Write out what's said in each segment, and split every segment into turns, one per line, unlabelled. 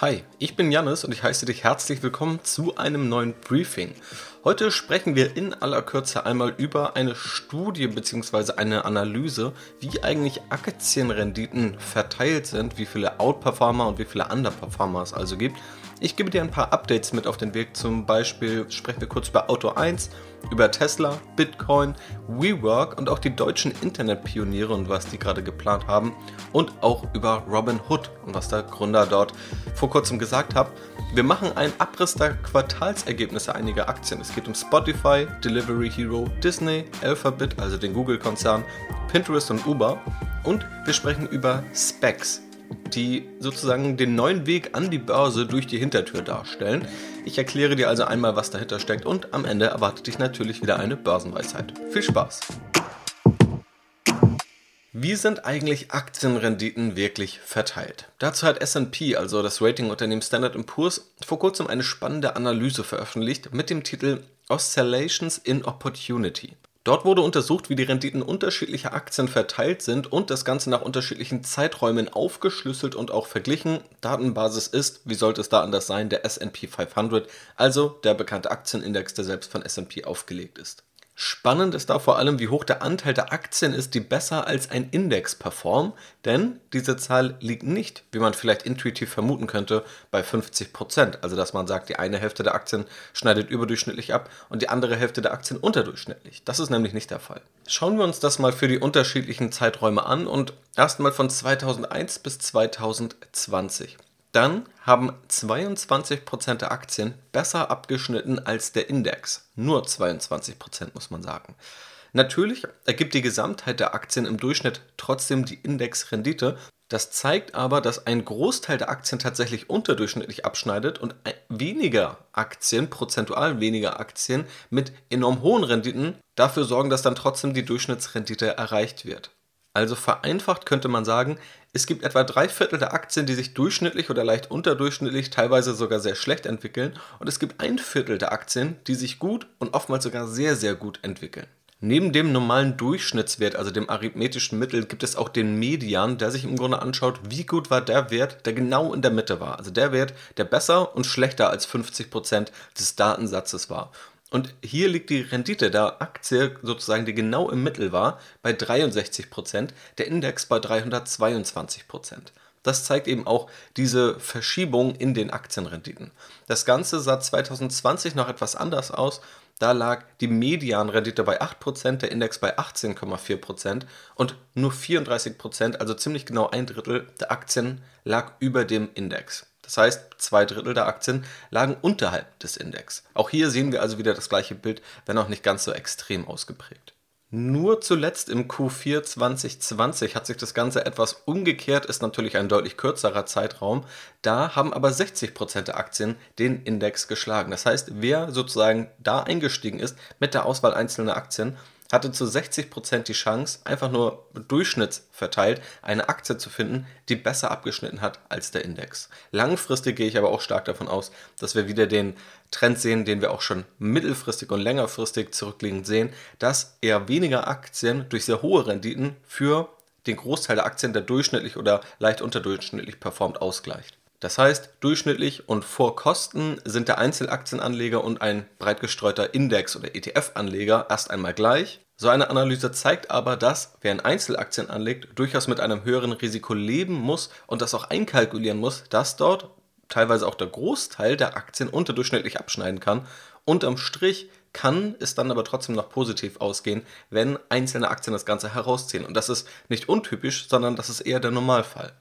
Hi, ich bin Jannis und ich heiße dich herzlich willkommen zu einem neuen Briefing. Heute sprechen wir in aller Kürze einmal über eine Studie bzw. eine Analyse, wie eigentlich Aktienrenditen verteilt sind, wie viele Outperformer und wie viele Underperformer es also gibt ich gebe dir ein paar Updates mit auf den Weg. Zum Beispiel sprechen wir kurz über Auto 1, über Tesla, Bitcoin, WeWork und auch die deutschen Internetpioniere und was die gerade geplant haben. Und auch über Robinhood und was der Gründer dort vor kurzem gesagt hat. Wir machen einen Abriss der Quartalsergebnisse einiger Aktien. Es geht um Spotify, Delivery Hero, Disney, Alphabet, also den Google-Konzern, Pinterest und Uber. Und wir sprechen über Specs die sozusagen den neuen Weg an die Börse durch die Hintertür darstellen. Ich erkläre dir also einmal, was dahinter steckt und am Ende erwartet dich natürlich wieder eine Börsenweisheit. Viel Spaß! Wie sind eigentlich Aktienrenditen wirklich verteilt? Dazu hat SP, also das Ratingunternehmen Standard Poor's, vor kurzem eine spannende Analyse veröffentlicht mit dem Titel Oscillations in Opportunity. Dort wurde untersucht, wie die Renditen unterschiedlicher Aktien verteilt sind und das Ganze nach unterschiedlichen Zeiträumen aufgeschlüsselt und auch verglichen. Datenbasis ist, wie sollte es da anders sein, der SP 500, also der bekannte Aktienindex, der selbst von SP aufgelegt ist. Spannend ist da vor allem, wie hoch der Anteil der Aktien ist, die besser als ein Index performen, denn diese Zahl liegt nicht, wie man vielleicht intuitiv vermuten könnte, bei 50%. Also dass man sagt, die eine Hälfte der Aktien schneidet überdurchschnittlich ab und die andere Hälfte der Aktien unterdurchschnittlich. Das ist nämlich nicht der Fall. Schauen wir uns das mal für die unterschiedlichen Zeiträume an und erstmal von 2001 bis 2020. Dann haben 22% der Aktien besser abgeschnitten als der Index. Nur 22% muss man sagen. Natürlich ergibt die Gesamtheit der Aktien im Durchschnitt trotzdem die Indexrendite. Das zeigt aber, dass ein Großteil der Aktien tatsächlich unterdurchschnittlich abschneidet und weniger Aktien, prozentual weniger Aktien mit enorm hohen Renditen dafür sorgen, dass dann trotzdem die Durchschnittsrendite erreicht wird. Also vereinfacht könnte man sagen, es gibt etwa drei Viertel der Aktien, die sich durchschnittlich oder leicht unterdurchschnittlich, teilweise sogar sehr schlecht entwickeln. Und es gibt ein Viertel der Aktien, die sich gut und oftmals sogar sehr, sehr gut entwickeln. Neben dem normalen Durchschnittswert, also dem arithmetischen Mittel, gibt es auch den Median, der sich im Grunde anschaut, wie gut war der Wert, der genau in der Mitte war. Also der Wert, der besser und schlechter als 50% des Datensatzes war. Und hier liegt die Rendite der Aktie sozusagen, die genau im Mittel war, bei 63%, der Index bei 322%. Das zeigt eben auch diese Verschiebung in den Aktienrenditen. Das Ganze sah 2020 noch etwas anders aus. Da lag die Medianrendite bei 8%, der Index bei 18,4% und nur 34%, also ziemlich genau ein Drittel der Aktien lag über dem Index. Das heißt, zwei Drittel der Aktien lagen unterhalb des Index. Auch hier sehen wir also wieder das gleiche Bild, wenn auch nicht ganz so extrem ausgeprägt. Nur zuletzt im Q4 2020 hat sich das Ganze etwas umgekehrt, ist natürlich ein deutlich kürzerer Zeitraum. Da haben aber 60% der Aktien den Index geschlagen. Das heißt, wer sozusagen da eingestiegen ist mit der Auswahl einzelner Aktien, hatte zu 60% die Chance, einfach nur durchschnittsverteilt eine Aktie zu finden, die besser abgeschnitten hat als der Index. Langfristig gehe ich aber auch stark davon aus, dass wir wieder den Trend sehen, den wir auch schon mittelfristig und längerfristig zurückliegend sehen, dass eher weniger Aktien durch sehr hohe Renditen für den Großteil der Aktien, der durchschnittlich oder leicht unterdurchschnittlich performt, ausgleicht. Das heißt, durchschnittlich und vor Kosten sind der Einzelaktienanleger und ein breit gestreuter Index- oder ETF-Anleger erst einmal gleich. So eine Analyse zeigt aber, dass wer in Einzelaktien anlegt, durchaus mit einem höheren Risiko leben muss und das auch einkalkulieren muss, dass dort teilweise auch der Großteil der Aktien unterdurchschnittlich abschneiden kann. Unterm Strich kann es dann aber trotzdem noch positiv ausgehen, wenn einzelne Aktien das Ganze herausziehen. Und das ist nicht untypisch, sondern das ist eher der Normalfall.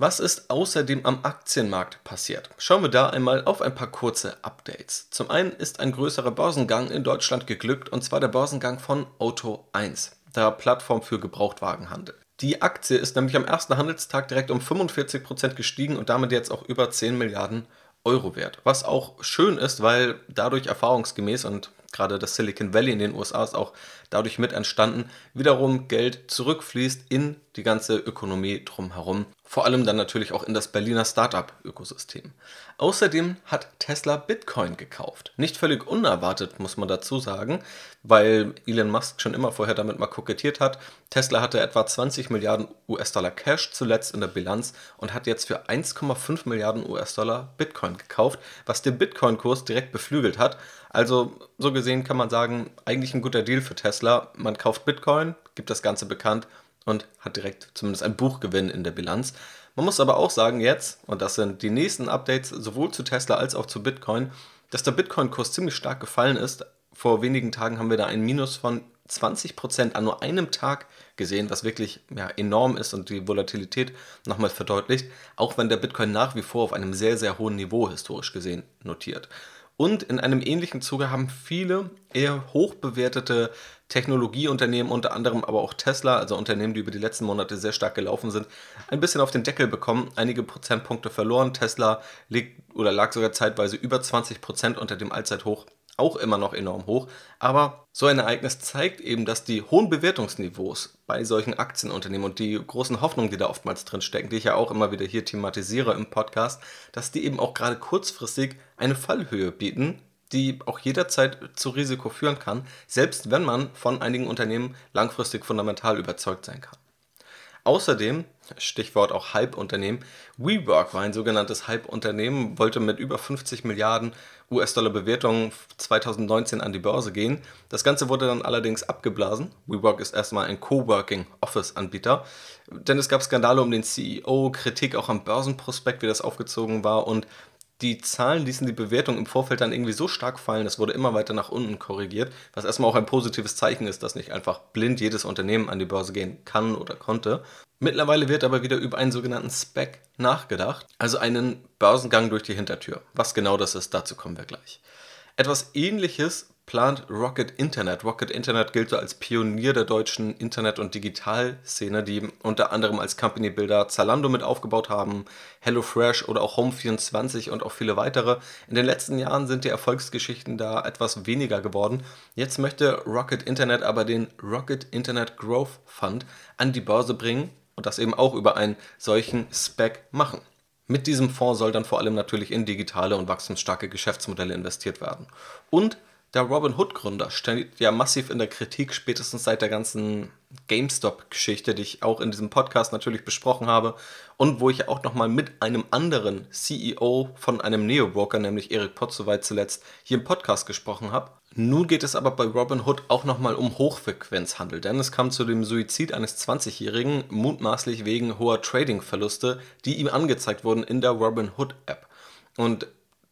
Was ist außerdem am Aktienmarkt passiert? Schauen wir da einmal auf ein paar kurze Updates. Zum einen ist ein größerer Börsengang in Deutschland geglückt und zwar der Börsengang von Auto 1, der Plattform für Gebrauchtwagenhandel. Die Aktie ist nämlich am ersten Handelstag direkt um 45% gestiegen und damit jetzt auch über 10 Milliarden Euro wert. Was auch schön ist, weil dadurch erfahrungsgemäß und gerade das Silicon Valley in den USA ist auch dadurch mit entstanden, wiederum Geld zurückfließt in die ganze Ökonomie drumherum. Vor allem dann natürlich auch in das Berliner Startup-Ökosystem. Außerdem hat Tesla Bitcoin gekauft. Nicht völlig unerwartet, muss man dazu sagen, weil Elon Musk schon immer vorher damit mal kokettiert hat. Tesla hatte etwa 20 Milliarden US-Dollar Cash zuletzt in der Bilanz und hat jetzt für 1,5 Milliarden US-Dollar Bitcoin gekauft, was den Bitcoin-Kurs direkt beflügelt hat. Also so gesehen kann man sagen, eigentlich ein guter Deal für Tesla. Man kauft Bitcoin, gibt das Ganze bekannt und hat direkt zumindest ein Buchgewinn in der Bilanz. Man muss aber auch sagen jetzt, und das sind die nächsten Updates sowohl zu Tesla als auch zu Bitcoin, dass der Bitcoin-Kurs ziemlich stark gefallen ist. Vor wenigen Tagen haben wir da ein Minus von 20% an nur einem Tag gesehen, was wirklich ja, enorm ist und die Volatilität nochmal verdeutlicht, auch wenn der Bitcoin nach wie vor auf einem sehr, sehr hohen Niveau historisch gesehen notiert. Und in einem ähnlichen Zuge haben viele eher hoch bewertete Technologieunternehmen, unter anderem aber auch Tesla, also Unternehmen, die über die letzten Monate sehr stark gelaufen sind, ein bisschen auf den Deckel bekommen, einige Prozentpunkte verloren. Tesla liegt oder lag sogar zeitweise über 20 Prozent unter dem Allzeithoch auch immer noch enorm hoch. Aber so ein Ereignis zeigt eben, dass die hohen Bewertungsniveaus bei solchen Aktienunternehmen und die großen Hoffnungen, die da oftmals drin stecken, die ich ja auch immer wieder hier thematisiere im Podcast, dass die eben auch gerade kurzfristig eine Fallhöhe bieten, die auch jederzeit zu Risiko führen kann, selbst wenn man von einigen Unternehmen langfristig fundamental überzeugt sein kann. Außerdem, Stichwort auch Hype-Unternehmen, WeWork war ein sogenanntes Hype-Unternehmen, wollte mit über 50 Milliarden US-Dollar Bewertung 2019 an die Börse gehen. Das Ganze wurde dann allerdings abgeblasen. WeWork ist erstmal ein Coworking-Office-Anbieter, denn es gab Skandale um den CEO, Kritik auch am Börsenprospekt, wie das aufgezogen war und die Zahlen ließen die Bewertung im Vorfeld dann irgendwie so stark fallen, es wurde immer weiter nach unten korrigiert, was erstmal auch ein positives Zeichen ist, dass nicht einfach blind jedes Unternehmen an die Börse gehen kann oder konnte. Mittlerweile wird aber wieder über einen sogenannten Spec nachgedacht, also einen Börsengang durch die Hintertür. Was genau das ist, dazu kommen wir gleich. Etwas ähnliches plant Rocket Internet. Rocket Internet gilt so als Pionier der deutschen Internet- und Digitalszene, die unter anderem als Company Builder Zalando mit aufgebaut haben, HelloFresh oder auch Home24 und auch viele weitere. In den letzten Jahren sind die Erfolgsgeschichten da etwas weniger geworden. Jetzt möchte Rocket Internet aber den Rocket Internet Growth Fund an die Börse bringen und das eben auch über einen solchen Spec machen. Mit diesem Fonds soll dann vor allem natürlich in digitale und wachstumsstarke Geschäftsmodelle investiert werden. Und der Robin Hood-Gründer steht ja massiv in der Kritik, spätestens seit der ganzen GameStop-Geschichte, die ich auch in diesem Podcast natürlich besprochen habe und wo ich auch nochmal mit einem anderen CEO von einem Neo-Broker, nämlich Erik Potzowait zuletzt, hier im Podcast gesprochen habe. Nun geht es aber bei Robin Hood auch nochmal um Hochfrequenzhandel, denn es kam zu dem Suizid eines 20-Jährigen, mutmaßlich wegen hoher Trading-Verluste, die ihm angezeigt wurden in der Robin Hood App. Und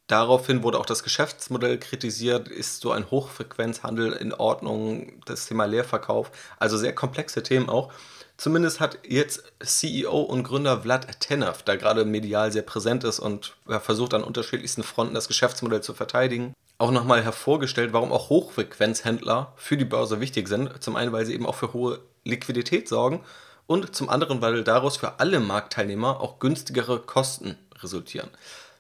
Daraufhin wurde auch das Geschäftsmodell kritisiert. Ist so ein Hochfrequenzhandel in Ordnung? Das Thema Leerverkauf. Also sehr komplexe Themen auch. Zumindest hat jetzt CEO und Gründer Vlad Tenev, da gerade medial sehr präsent ist und versucht an unterschiedlichsten Fronten das Geschäftsmodell zu verteidigen, auch nochmal hervorgestellt, warum auch Hochfrequenzhändler für die Börse wichtig sind. Zum einen, weil sie eben auch für hohe Liquidität sorgen und zum anderen, weil daraus für alle Marktteilnehmer auch günstigere Kosten resultieren.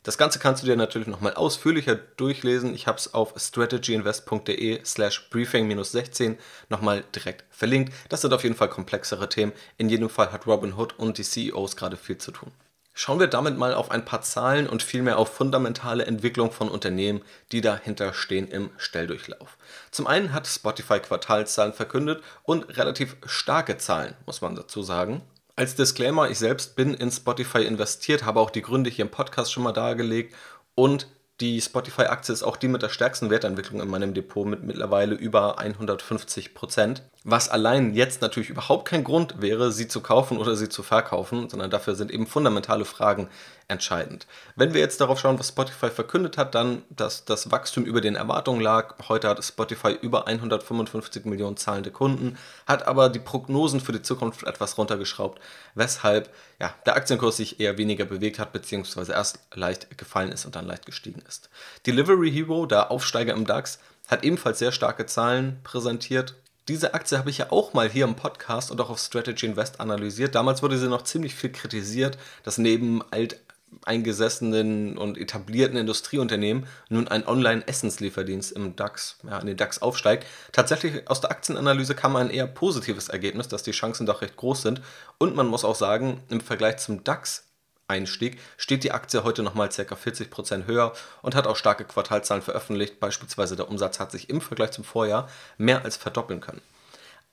Das Ganze kannst du dir natürlich nochmal ausführlicher durchlesen. Ich habe es auf strategyinvest.de slash briefing-16 nochmal direkt verlinkt. Das sind auf jeden Fall komplexere Themen. In jedem Fall hat Robinhood und die CEOs gerade viel zu tun. Schauen wir damit mal auf ein paar Zahlen und vielmehr auf fundamentale Entwicklung von Unternehmen, die dahinter stehen im Stelldurchlauf. Zum einen hat Spotify Quartalszahlen verkündet und relativ starke Zahlen, muss man dazu sagen. Als Disclaimer, ich selbst bin in Spotify investiert, habe auch die Gründe hier im Podcast schon mal dargelegt und die Spotify-Aktie ist auch die mit der stärksten Wertentwicklung in meinem Depot mit mittlerweile über 150 Prozent. Was allein jetzt natürlich überhaupt kein Grund wäre, sie zu kaufen oder sie zu verkaufen, sondern dafür sind eben fundamentale Fragen entscheidend. Wenn wir jetzt darauf schauen, was Spotify verkündet hat, dann, dass das Wachstum über den Erwartungen lag. Heute hat Spotify über 155 Millionen zahlende Kunden, hat aber die Prognosen für die Zukunft etwas runtergeschraubt, weshalb ja, der Aktienkurs sich eher weniger bewegt hat, beziehungsweise erst leicht gefallen ist und dann leicht gestiegen ist. Delivery Hero, der Aufsteiger im DAX, hat ebenfalls sehr starke Zahlen präsentiert, diese Aktie habe ich ja auch mal hier im Podcast und auch auf Strategy Invest analysiert. Damals wurde sie noch ziemlich viel kritisiert, dass neben alt eingesessenen und etablierten Industrieunternehmen nun ein Online-Essenslieferdienst im DAX, ja, in den DAX aufsteigt. Tatsächlich aus der Aktienanalyse kam ein eher positives Ergebnis, dass die Chancen doch recht groß sind. Und man muss auch sagen, im Vergleich zum DAX Einstieg, steht die Aktie heute nochmal ca. 40% höher und hat auch starke Quartalzahlen veröffentlicht. Beispielsweise der Umsatz hat sich im Vergleich zum Vorjahr mehr als verdoppeln können.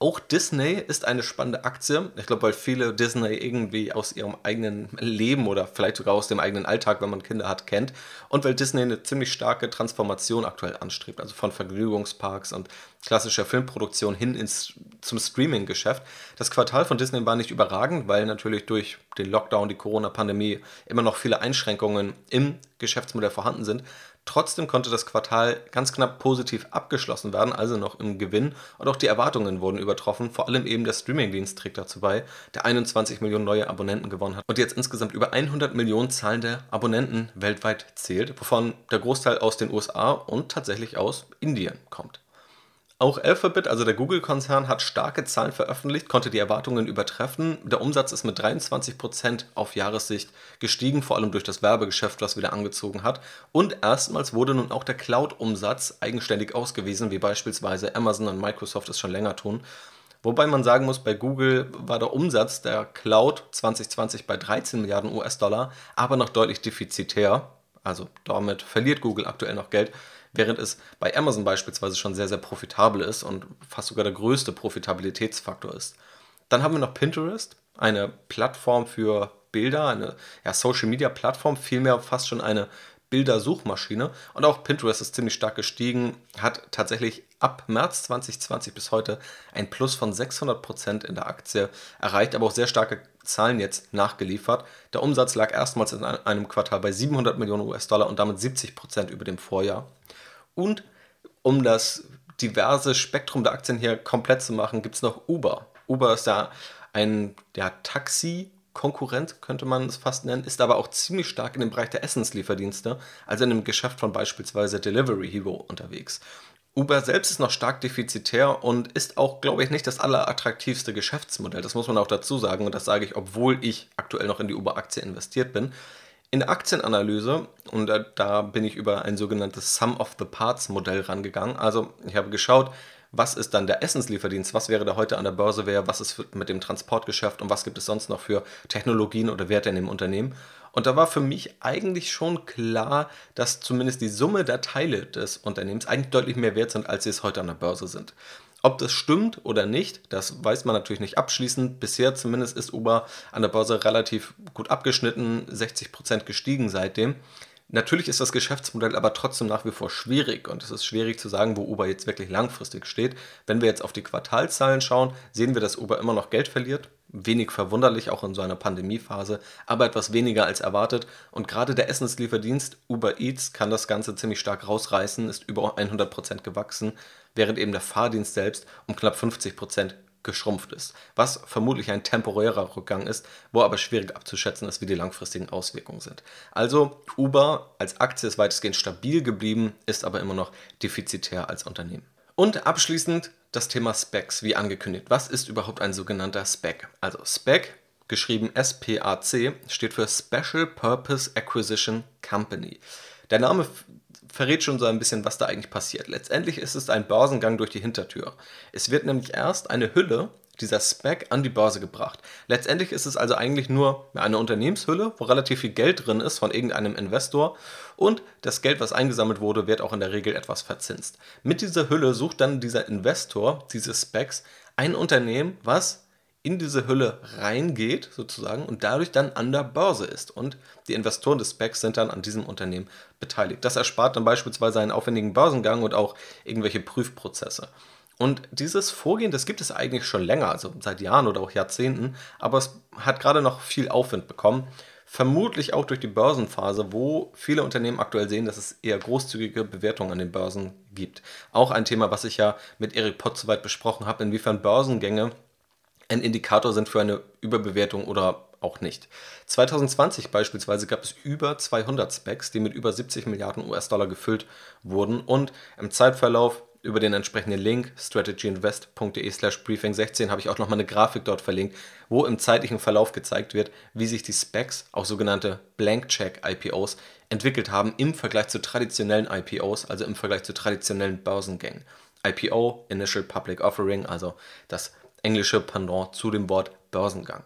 Auch Disney ist eine spannende Aktie. Ich glaube, weil viele Disney irgendwie aus ihrem eigenen Leben oder vielleicht sogar aus dem eigenen Alltag, wenn man Kinder hat, kennt. Und weil Disney eine ziemlich starke Transformation aktuell anstrebt. Also von Vergnügungsparks und klassischer Filmproduktion hin ins, zum Streaming-Geschäft. Das Quartal von Disney war nicht überragend, weil natürlich durch den Lockdown, die Corona-Pandemie immer noch viele Einschränkungen im Geschäftsmodell vorhanden sind. Trotzdem konnte das Quartal ganz knapp positiv abgeschlossen werden, also noch im Gewinn und auch die Erwartungen wurden übertroffen. Vor allem eben der Streamingdienst trägt dazu bei, der 21 Millionen neue Abonnenten gewonnen hat und jetzt insgesamt über 100 Millionen zahlende Abonnenten weltweit zählt, wovon der Großteil aus den USA und tatsächlich aus Indien kommt. Auch Alphabet, also der Google-Konzern, hat starke Zahlen veröffentlicht, konnte die Erwartungen übertreffen. Der Umsatz ist mit 23% auf Jahressicht gestiegen, vor allem durch das Werbegeschäft, was wieder angezogen hat. Und erstmals wurde nun auch der Cloud-Umsatz eigenständig ausgewiesen, wie beispielsweise Amazon und Microsoft es schon länger tun. Wobei man sagen muss, bei Google war der Umsatz der Cloud 2020 bei 13 Milliarden US-Dollar, aber noch deutlich defizitär. Also damit verliert Google aktuell noch Geld während es bei Amazon beispielsweise schon sehr, sehr profitabel ist und fast sogar der größte Profitabilitätsfaktor ist. Dann haben wir noch Pinterest, eine Plattform für Bilder, eine ja, Social-Media-Plattform, vielmehr fast schon eine Bildersuchmaschine. Und auch Pinterest ist ziemlich stark gestiegen, hat tatsächlich ab März 2020 bis heute ein Plus von 600% in der Aktie erreicht, aber auch sehr starke Zahlen jetzt nachgeliefert. Der Umsatz lag erstmals in einem Quartal bei 700 Millionen US-Dollar und damit 70% über dem Vorjahr. Und um das diverse Spektrum der Aktien hier komplett zu machen, gibt es noch Uber. Uber ist ja ein ja, Taxi-Konkurrent, könnte man es fast nennen, ist aber auch ziemlich stark in dem Bereich der Essenslieferdienste, also in dem Geschäft von beispielsweise Delivery Hero unterwegs. Uber selbst ist noch stark defizitär und ist auch, glaube ich, nicht das allerattraktivste Geschäftsmodell. Das muss man auch dazu sagen und das sage ich, obwohl ich aktuell noch in die Uber-Aktie investiert bin. In der Aktienanalyse, und da, da, bin ich über ein sogenanntes Sum of the Parts Modell rangegangen. Also ich habe geschaut, was ist dann der Essenslieferdienst, was wäre der heute an der Börse wäre, was ist mit dem Transportgeschäft und was gibt es sonst noch für Technologien oder Werte in dem Unternehmen. Und da war für mich eigentlich schon klar, dass zumindest die Summe der Teile des Unternehmens eigentlich deutlich mehr wert sind, als sie es heute an der Börse sind. Ob das stimmt oder nicht, das weiß man natürlich nicht abschließend. Bisher zumindest ist Uber an der Börse relativ gut abgeschnitten, 60% gestiegen seitdem. Natürlich ist das Geschäftsmodell aber trotzdem nach wie vor schwierig und es ist schwierig zu sagen, wo Uber jetzt wirklich langfristig steht. Wenn wir jetzt auf die Quartalzahlen schauen, sehen wir, dass Uber immer noch Geld verliert. Wenig verwunderlich, auch in so einer Pandemiephase, aber etwas weniger als erwartet. Und gerade der Essenslieferdienst Uber Eats kann das Ganze ziemlich stark rausreißen, ist über 100% gewachsen während eben der Fahrdienst selbst um knapp 50 Prozent geschrumpft ist, was vermutlich ein temporärer Rückgang ist, wo aber schwierig abzuschätzen ist, wie die langfristigen Auswirkungen sind. Also Uber als Aktie ist weitestgehend stabil geblieben, ist aber immer noch defizitär als Unternehmen. Und abschließend das Thema Specs, wie angekündigt. Was ist überhaupt ein sogenannter Spec? Also Spec, geschrieben SPAC, steht für Special Purpose Acquisition Company. Der Name verrät schon so ein bisschen, was da eigentlich passiert. Letztendlich ist es ein Börsengang durch die Hintertür. Es wird nämlich erst eine Hülle dieser Spec an die Börse gebracht. Letztendlich ist es also eigentlich nur eine Unternehmenshülle, wo relativ viel Geld drin ist von irgendeinem Investor und das Geld, was eingesammelt wurde, wird auch in der Regel etwas verzinst. Mit dieser Hülle sucht dann dieser Investor, diese Specs, ein Unternehmen, was in diese Hülle reingeht, sozusagen, und dadurch dann an der Börse ist. Und die Investoren des Specs sind dann an diesem Unternehmen beteiligt. Das erspart dann beispielsweise einen aufwendigen Börsengang und auch irgendwelche Prüfprozesse. Und dieses Vorgehen, das gibt es eigentlich schon länger, also seit Jahren oder auch Jahrzehnten, aber es hat gerade noch viel Aufwind bekommen. Vermutlich auch durch die Börsenphase, wo viele Unternehmen aktuell sehen, dass es eher großzügige Bewertungen an den Börsen gibt. Auch ein Thema, was ich ja mit Erik Pott soweit besprochen habe, inwiefern Börsengänge ein Indikator sind für eine Überbewertung oder auch nicht. 2020 beispielsweise gab es über 200 Specs, die mit über 70 Milliarden US-Dollar gefüllt wurden und im Zeitverlauf über den entsprechenden Link strategyinvest.de slash briefing 16 habe ich auch nochmal eine Grafik dort verlinkt, wo im zeitlichen Verlauf gezeigt wird, wie sich die Specs, auch sogenannte Blank Check IPOs, entwickelt haben im Vergleich zu traditionellen IPOs, also im Vergleich zu traditionellen Börsengängen. IPO, Initial Public Offering, also das englische Pendant zu dem Wort Börsengang.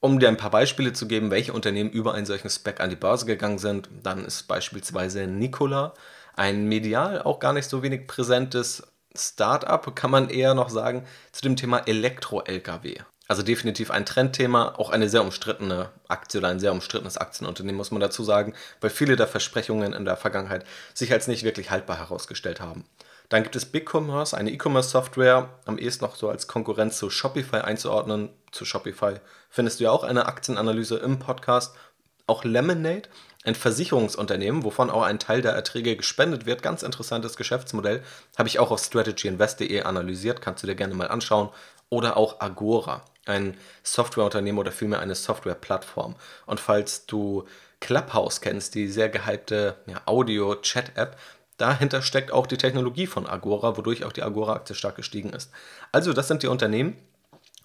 Um dir ein paar Beispiele zu geben, welche Unternehmen über einen solchen Spec an die Börse gegangen sind, dann ist beispielsweise Nikola ein medial auch gar nicht so wenig präsentes Startup, kann man eher noch sagen, zu dem Thema Elektro-Lkw. Also definitiv ein Trendthema, auch eine sehr umstrittene Aktie oder ein sehr umstrittenes Aktienunternehmen, muss man dazu sagen, weil viele der Versprechungen in der Vergangenheit sich als nicht wirklich haltbar herausgestellt haben. Dann gibt es BigCommerce, eine E-Commerce-Software, am ehesten noch so als Konkurrenz zu Shopify einzuordnen. Zu Shopify findest du ja auch eine Aktienanalyse im Podcast. Auch Lemonade, ein Versicherungsunternehmen, wovon auch ein Teil der Erträge gespendet wird. Ganz interessantes Geschäftsmodell. Habe ich auch auf strategyinvest.de analysiert, kannst du dir gerne mal anschauen. Oder auch Agora, ein Softwareunternehmen oder vielmehr eine Softwareplattform. Und falls du Clubhouse kennst, die sehr gehypte ja, Audio-Chat-App, dahinter steckt auch die Technologie von Agora, wodurch auch die Agora-Aktie stark gestiegen ist. Also das sind die Unternehmen,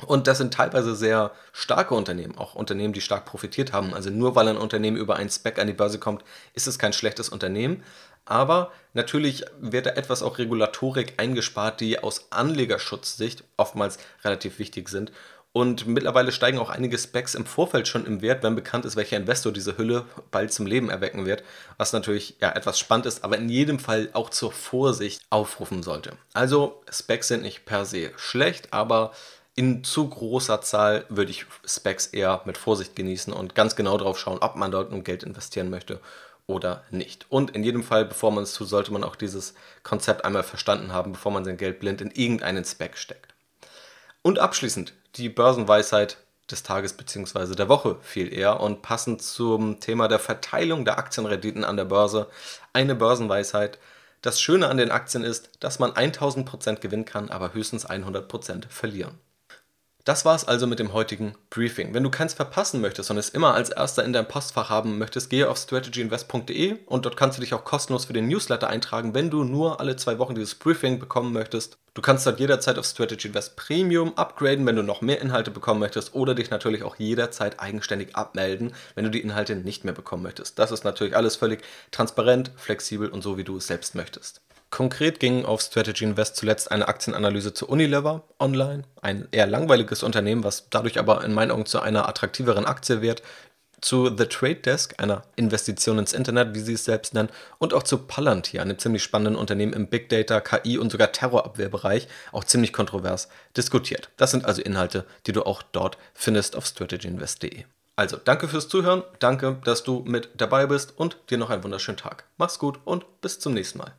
und das sind teilweise sehr starke Unternehmen, auch Unternehmen, die stark profitiert haben. Also nur weil ein Unternehmen über einen Spec an die Börse kommt, ist es kein schlechtes Unternehmen. Aber natürlich wird da etwas auch Regulatorik eingespart, die aus Anlegerschutzsicht oftmals relativ wichtig sind. Und mittlerweile steigen auch einige Specs im Vorfeld schon im Wert, wenn bekannt ist, welcher Investor diese Hülle bald zum Leben erwecken wird. Was natürlich ja etwas spannend ist, aber in jedem Fall auch zur Vorsicht aufrufen sollte. Also Specs sind nicht per se schlecht, aber in zu großer Zahl würde ich Specs eher mit Vorsicht genießen und ganz genau darauf schauen, ob man dort nun Geld investieren möchte oder nicht. Und in jedem Fall, bevor man es tut, sollte man auch dieses Konzept einmal verstanden haben, bevor man sein Geld blind in irgendeinen Spec steckt. Und abschließend die Börsenweisheit des Tages bzw. der Woche viel eher und passend zum Thema der Verteilung der Aktienrenditen an der Börse eine Börsenweisheit. Das Schöne an den Aktien ist, dass man 1000% gewinnen kann, aber höchstens 100% verlieren. Das war's also mit dem heutigen Briefing. Wenn du keins verpassen möchtest und es immer als erster in deinem Postfach haben möchtest, gehe auf strategyinvest.de und dort kannst du dich auch kostenlos für den Newsletter eintragen, wenn du nur alle zwei Wochen dieses Briefing bekommen möchtest. Du kannst dort jederzeit auf Strategy Invest Premium upgraden, wenn du noch mehr Inhalte bekommen möchtest oder dich natürlich auch jederzeit eigenständig abmelden, wenn du die Inhalte nicht mehr bekommen möchtest. Das ist natürlich alles völlig transparent, flexibel und so, wie du es selbst möchtest. Konkret ging auf Strategy Invest zuletzt eine Aktienanalyse zu Unilever online, ein eher langweiliges Unternehmen, was dadurch aber in meinen Augen zu einer attraktiveren Aktie wird, zu The Trade Desk, einer Investition ins Internet, wie sie es selbst nennen, und auch zu Palantir, einem ziemlich spannenden Unternehmen im Big Data, KI und sogar Terrorabwehrbereich, auch ziemlich kontrovers diskutiert. Das sind also Inhalte, die du auch dort findest auf strategyinvest.de. Also, danke fürs Zuhören, danke, dass du mit dabei bist und dir noch einen wunderschönen Tag. Mach's gut und bis zum nächsten Mal.